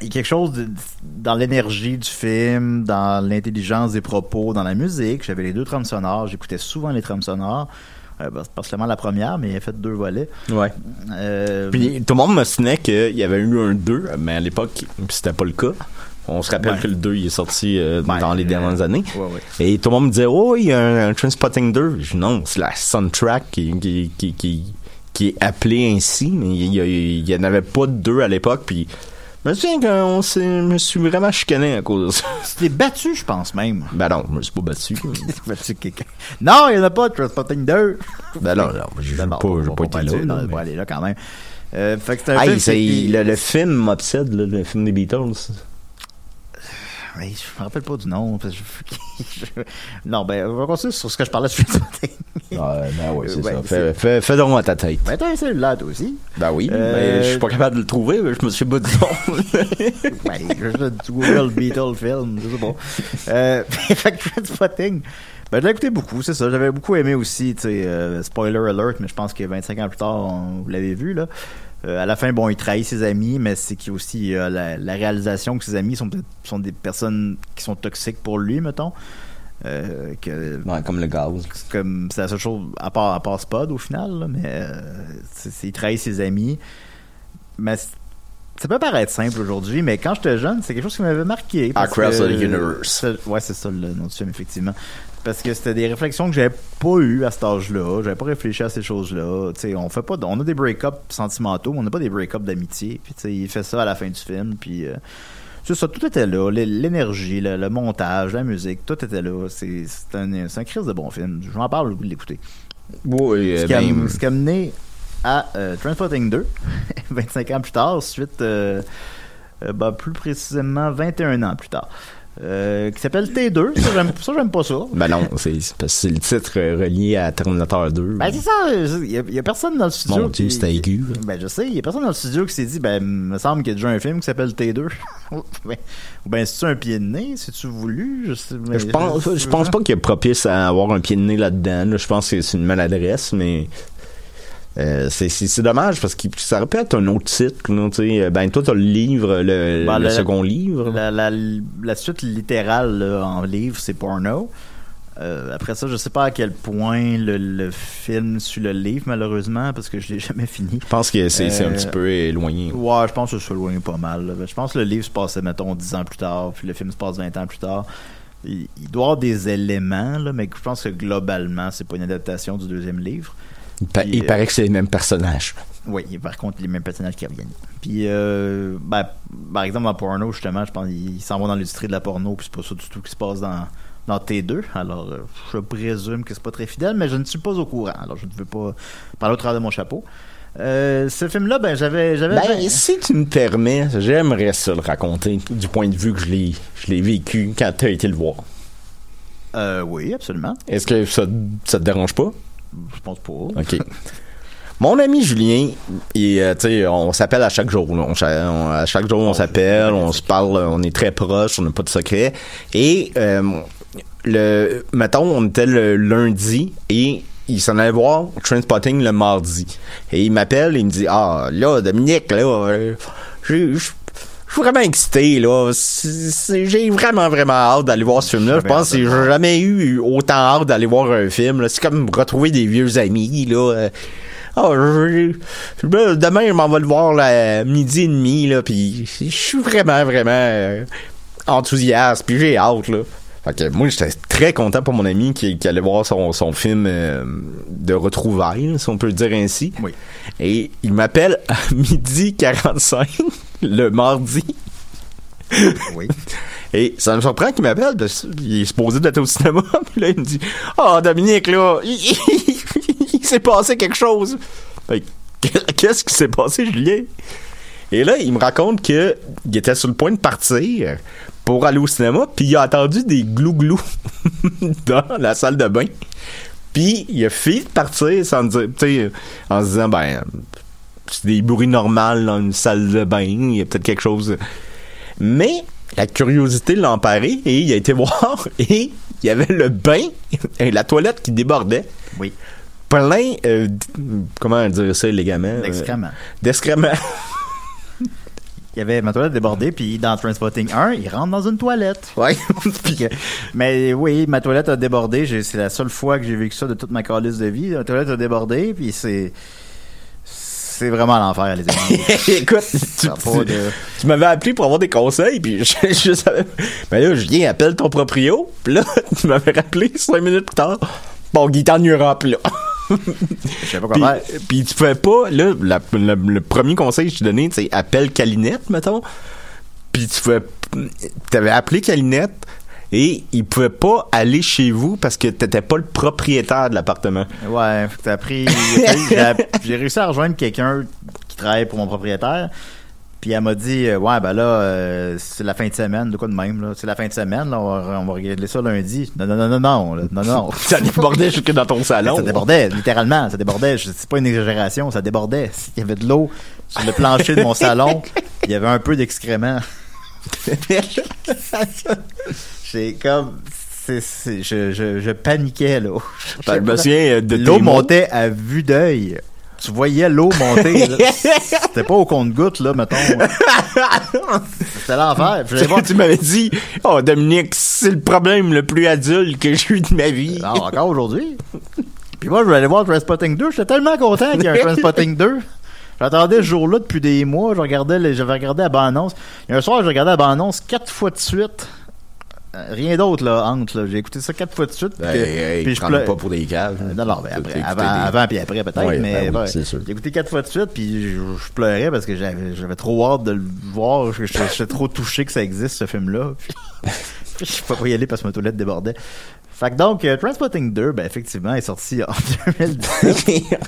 il y a quelque chose de- dans l'énergie du film, dans l'intelligence des propos, dans la musique. J'avais les deux trames sonores, j'écoutais souvent les trames sonores. Euh, pas pas seulement la première, mais il a fait deux volets. Ouais. Euh, Puis tout le monde me souvenait qu'il y avait eu un 2, mais à l'époque, c'était pas le cas. On se rappelle Ouais. que le 2 il est sorti euh, Ouais, dans les dernières années. ouais. Et tout le monde me disait, oh, il y a un, un Trainspotting 2. Je dis, non, c'est la soundtrack qui, qui, qui, qui, qui est appelée ainsi, mais il y, a- il y en avait pas de 2 à l'époque. Puis je me souviens qu'on s'est- je me suis vraiment chicané à cause de ça. Tu t'es battu, je pense même. Ben non, je me suis pas battu. [laughs] battu quelqu'un. Non, il n'y en a pas de Transpotting 2. ben non, non, j'ai Ben pas, j'ai pas va été là. non, là, aller là quand même. Euh, fait que c'est un Hey, film c'est- qui- le, le film m'obsède, le film des Beatles. Ouais, je me rappelle pas du nom. parce que je- [laughs] je- Non, ben, on va continuer sur ce que je parlais de [laughs] Transpotting. Ah, ben ouais, c'est Ouais, ça. c'est- Fais, fais, fais donc à ta tête. Ben, t'as un cellulaire, toi aussi. Ben oui, Euh, mais je suis pas capable de le trouver, mais je me suis pas dit non. [laughs] Ben, je Google Beatle film, je sais pas. Euh, fait que Trainspotting, ben, je l'ai écouté beaucoup, c'est ça. J'avais beaucoup aimé aussi, tu sais, euh, spoiler alert, mais je pense que 25 ans plus tard, on- vous l'avez vu, là. Euh, à la fin, bon, il trahit ses amis, mais c'est qu'il y a aussi euh, la, la réalisation que ses amis sont, sont des personnes qui sont toxiques pour lui, mettons. Euh, que ouais, comme le gaz. c'est comme c'est la seule chose à part à part Spud au final là, mais euh, c'est c'est- il trahit ses amis mais c- ça peut paraître simple aujourd'hui mais quand j'étais jeune c'est quelque chose qui m'avait marqué Across the Universe. c'est- ouais c'est ça le nom du film effectivement parce que c'était des réflexions que j'avais pas eues à cet âge-là j'avais pas réfléchi à ces choses-là tu sais on fait pas de- on a des break-ups sentimentaux mais on n'a pas des break-ups d'amitié puis tu sais il fait ça à la fin du film puis euh, ça, tout était là. L'énergie, le, le montage, la musique, tout était là. C'est un, c'est un crise de bon film. Je m'en parle au goût de l'écouter. Oui, Ce euh, qui a, ce qui a mené à euh, Transporting 2, 25 ans plus tard, suite, euh, euh, ben, plus précisément 21 ans plus tard. Euh, qui s'appelle T2. Ça, j'aime pas ça. ben non, c'est c'est parce que c'est le titre euh, relié à Terminator 2. Ben, c'est ça. Il y, a- il y a personne dans le studio. Mon Dieu, c'était aigu. là. Ben, je sais, il y a personne dans le studio qui s'est dit, ben, me semble qu'il y a déjà un film qui s'appelle T2. [laughs] ben, ou ben, c'est-tu un pied de nez? C'est-tu voulu? Je, sais, Je pense, je pense pas qu'il est propice à avoir un pied de nez là-dedans. là. Je pense que c'est une maladresse, mais euh, c'est- c'est c'est dommage parce que ça aurait pu être un autre titre. là, tu sais. ben toi, t'as le livre, le, Ben, le la- second livre. La, la, la suite littérale là, en livre, c'est porno. Euh, après ça, je sais pas à quel point le, le film suit le livre, malheureusement, parce que je l'ai [laughs] jamais fini. Je pense que c'est c'est un Euh, petit peu éloigné. Ouais, je pense que ça s'éloigne pas mal. là. Je pense que le livre se passait, mettons, 10 ans plus tard, puis le film se passe 20 ans plus tard. Il, il doit y avoir des éléments, là, mais je pense que globalement, c'est pas une adaptation du deuxième livre. Il, pa- puis, il euh, paraît que c'est les mêmes personnages. Oui, par contre les mêmes personnages qui reviennent. Puis, euh, ben, par exemple, dans porno, justement, je pense qu'ils s'en vont dans l'industrie de la porno, puis c'est pas ça du tout qui se passe dans, dans T2. Alors, euh, je présume que c'est pas très fidèle, mais je ne suis pas au courant. Alors, je ne veux pas parler au travers de mon chapeau. Euh, ce film-là, ben, j'avais, j'avais. Ben, si tu me permets, j'aimerais ça le raconter du point de vue que je l'ai, je l'ai vécu quand tu as été le voir. Euh, oui, absolument. Est-ce que ça, ça te dérange pas? Je pense pas. OK. [laughs] Mon ami Julien, il, euh, tu sais, on s'appelle à chaque jour. là. On, à chaque jour, on s'appelle, on se parle, on est très proches, on n'a pas de secret. Et euh, le, mettons, on était le lundi et il s'en allait voir Trainspotting le mardi. Et il m'appelle et il me dit Ah, là, Dominique, là, euh, je je suis vraiment excité, là. J'ai vraiment, vraiment hâte d'aller voir ce film-là. Je pense que j'ai jamais eu autant hâte d'aller voir un film. C'est comme retrouver des vieux amis, là. Je- je- je- demain, je m'en vais le voir là, à midi et demi, là, puis je suis vraiment, vraiment euh, enthousiaste, puis j'ai hâte, là. Fait que moi, j'étais très content pour mon ami qui, qui allait voir son, son film euh, de retrouvailles, si on peut le dire ainsi. Oui. Et il m'appelle à [laughs] midi 45, [laughs] le mardi. Oui. [laughs] Et ça me surprend qu'il m'appelle parce qu'il est supposé d'être au cinéma. [laughs] Puis là, il me dit Ah, Dominique, là, il, il s'est passé quelque chose. Fait Qu'est-ce qui s'est passé, Julien? Et là, il me raconte que il était sur le point de partir pour aller au cinéma, puis il a entendu des glou-glou dans la salle de bain. Puis il a fini de partir sans dire, en se disant ben c'est des bruits normaux dans une salle de bain, il y a peut-être quelque chose. Mais la curiosité l'a emparé et il a été [laughs] voir et il y avait le bain [laughs] et la toilette qui débordait. Oui. Plein, euh, comment dire ça élégamment? euh, D'excréments. D'excréments. [laughs] Il y avait ma toilette débordée, puis dans Transpotting 1, il rentre dans une toilette. ouais. Puis mais oui, ma toilette a débordé. C'est la seule fois que j'ai vécu ça de toute ma calice de vie. La toilette a débordé, puis c'est. C'est vraiment l'enfer, les amis. [laughs] Écoute, tu, de- m'avais appelé pour avoir des conseils, puis [laughs] je, je savais. Mais là, je viens, appelle ton proprio. Puis là, [laughs] tu m'avais rappelé cinq minutes plus tard. Bon, Guy, t'ennuieras plus là. Je sais pas quoi faire. puis tu pouvais pas, là, la- la- le premier conseil que je t'ai donné, c'est appelle Calinette, mettons. Puis tu pouvais, t'avais appelé Calinette et il pouvait pas aller chez vous parce que t'étais pas le propriétaire de l'appartement. Ouais, fait que t'as pris. [laughs] j'ai- réussi à rejoindre quelqu'un qui travaille pour mon propriétaire. Puis elle m'a dit, euh, ouais, ben là, euh, c'est la fin de semaine, de quoi de même, là. C'est la fin de semaine, là, on va, on va regarder ça lundi. Non, non, non, non, non, là. non, non. [laughs] Ça débordait jusque dans ton salon. Ça débordait, littéralement, ça débordait. C'est pas une exagération, ça débordait. Il y avait de l'eau sur le plancher de mon salon. Il y avait un peu d'excréments. [laughs] J'ai comme, je, je, je paniquais là. [laughs] Ben, je me souviens euh, de L'eau montait à vue d'œil. Tu voyais l'eau monter. là. [laughs] C'était pas au compte-goutte, là, mettons. C'était l'enfer. Voir- tu m'avais dit, oh Dominique, c'est le problème le plus adulte que j'ai eu de ma vie. Non, encore aujourd'hui. Puis moi, je voulais aller voir Transpotting 2. J'étais tellement content qu'il y ait un [laughs] Transpotting 2. J'attendais ce jour-là depuis des mois. Je regardais les- j'avais regardé la bande-annonce. Il y a un soir, j'ai regardé la bande-annonce quatre fois de suite. Euh, rien d'autre, là, entre, là. J'ai écouté ça quatre fois de suite. puis que- Hey, hey, puis je prends-le pleu- pas pour des caves. Euh, Non, non, ben après, avant, des- avant puis après, peut-être, Ouais, mais ben oui, j'ai écouté quatre fois de suite, puis je, je pleurais parce que j'avais, trop hâte de le voir. J'étais trop touché que ça existe, ce film-là. Puis, [laughs] je pouvais pas y aller parce que ma toilette débordait. Fait que donc, euh, Transpotting 2, ben effectivement, est sorti en [laughs] 2017.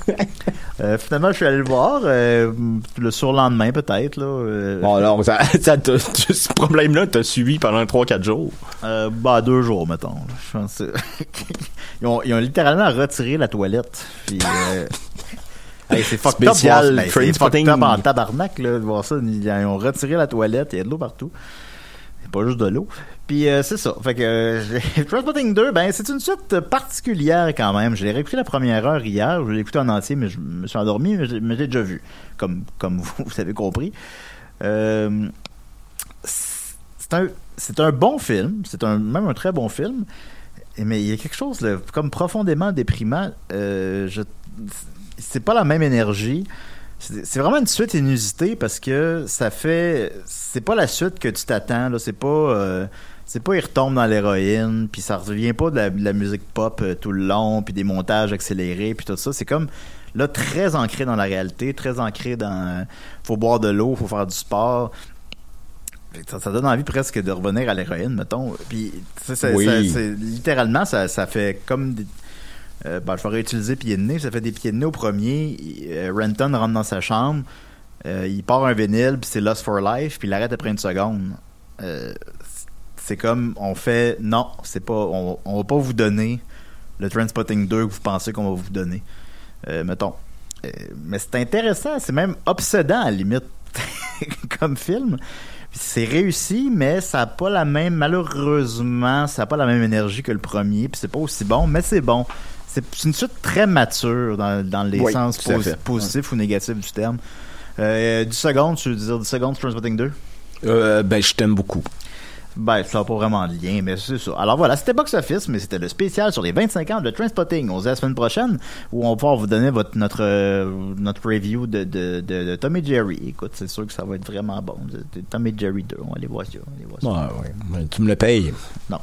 Euh, finalement, je suis allé le voir euh, le surlendemain, peut-être. Là, euh, Bon, alors, ça, [laughs] ce problème-là t'a suivi pendant 3-4 jours? Euh, bah, deux jours, mettons. Je pense que- [laughs] ils, ont, ils ont littéralement retiré la toilette. Puis, euh, hey, c'est fucked up. Spécial voir- ben, c'est fucked Trainspotting. up en tabarnak, là, de voir ça. Ils, ils ont retiré la toilette, il y a de l'eau partout. C'est pas juste de l'eau. Puis euh, c'est ça. Fait que euh, [laughs] Transpotting 2, ben c'est une suite particulière quand même. Je l'ai réécouté la première heure hier. Je l'ai écouté en entier, mais je me suis endormi, mais je, l'ai déjà vu. Comme, comme vous, [laughs] avez compris. Euh, c'est un, un bon film. C'est un, même un très bon film. Mais il y a quelque chose comme profondément déprimant. Euh, c'est pas la même énergie. C'est vraiment une suite inusitée parce que ça fait. C'est pas la suite que tu t'attends. C'est pas. C'est pas il retombe dans l'héroïne, puis ça revient pas de la, de la musique pop euh, tout le long, puis des montages accélérés, puis tout ça. C'est comme là très ancré dans la réalité, très ancré dans. euh, faut boire de l'eau, faut faire du sport. ça, ça donne envie presque de revenir à l'héroïne, mettons. Puis, Oui. littéralement, ça, ça fait comme des. Euh, ben, je vais réutiliser pied de nez. Ça fait des pieds de nez au premier. Euh, Renton rentre dans sa chambre. il part un vinyle, puis c'est Lost for Life, puis il arrête après une seconde. Euh, c'est comme, on fait, non, c'est pas, on, on va pas vous donner le Transpotting 2 que vous pensez qu'on va vous donner. Euh, mettons. Euh, mais c'est intéressant, c'est même obsédant à la limite [laughs] comme film. C'est réussi, mais ça n'a pas la même, malheureusement, ça n'a pas la même énergie que le premier, puis c'est pas aussi bon, mais c'est bon. C'est une suite très mature dans, dans les Oui, sens posi- positifs ou négatifs du terme. Euh, 10 secondes, tu veux dire 10 secondes sur Transpotting 2? Euh, ben, je t'aime beaucoup. Ben, ça n'a pas vraiment de lien, mais c'est ça. Alors voilà, c'était Box Office, mais c'était le spécial sur les 25 ans de Transpotting. On se dit la semaine prochaine, où on va pouvoir vous donner votre, notre, euh, notre review de, de, de, de Tom et Jerry. Écoute, c'est sûr que ça va être vraiment bon. Tom et Jerry 2, on va aller voir ça. on va aller voir ça. Ouais, ouais. Ben, Tu me le payes. Non.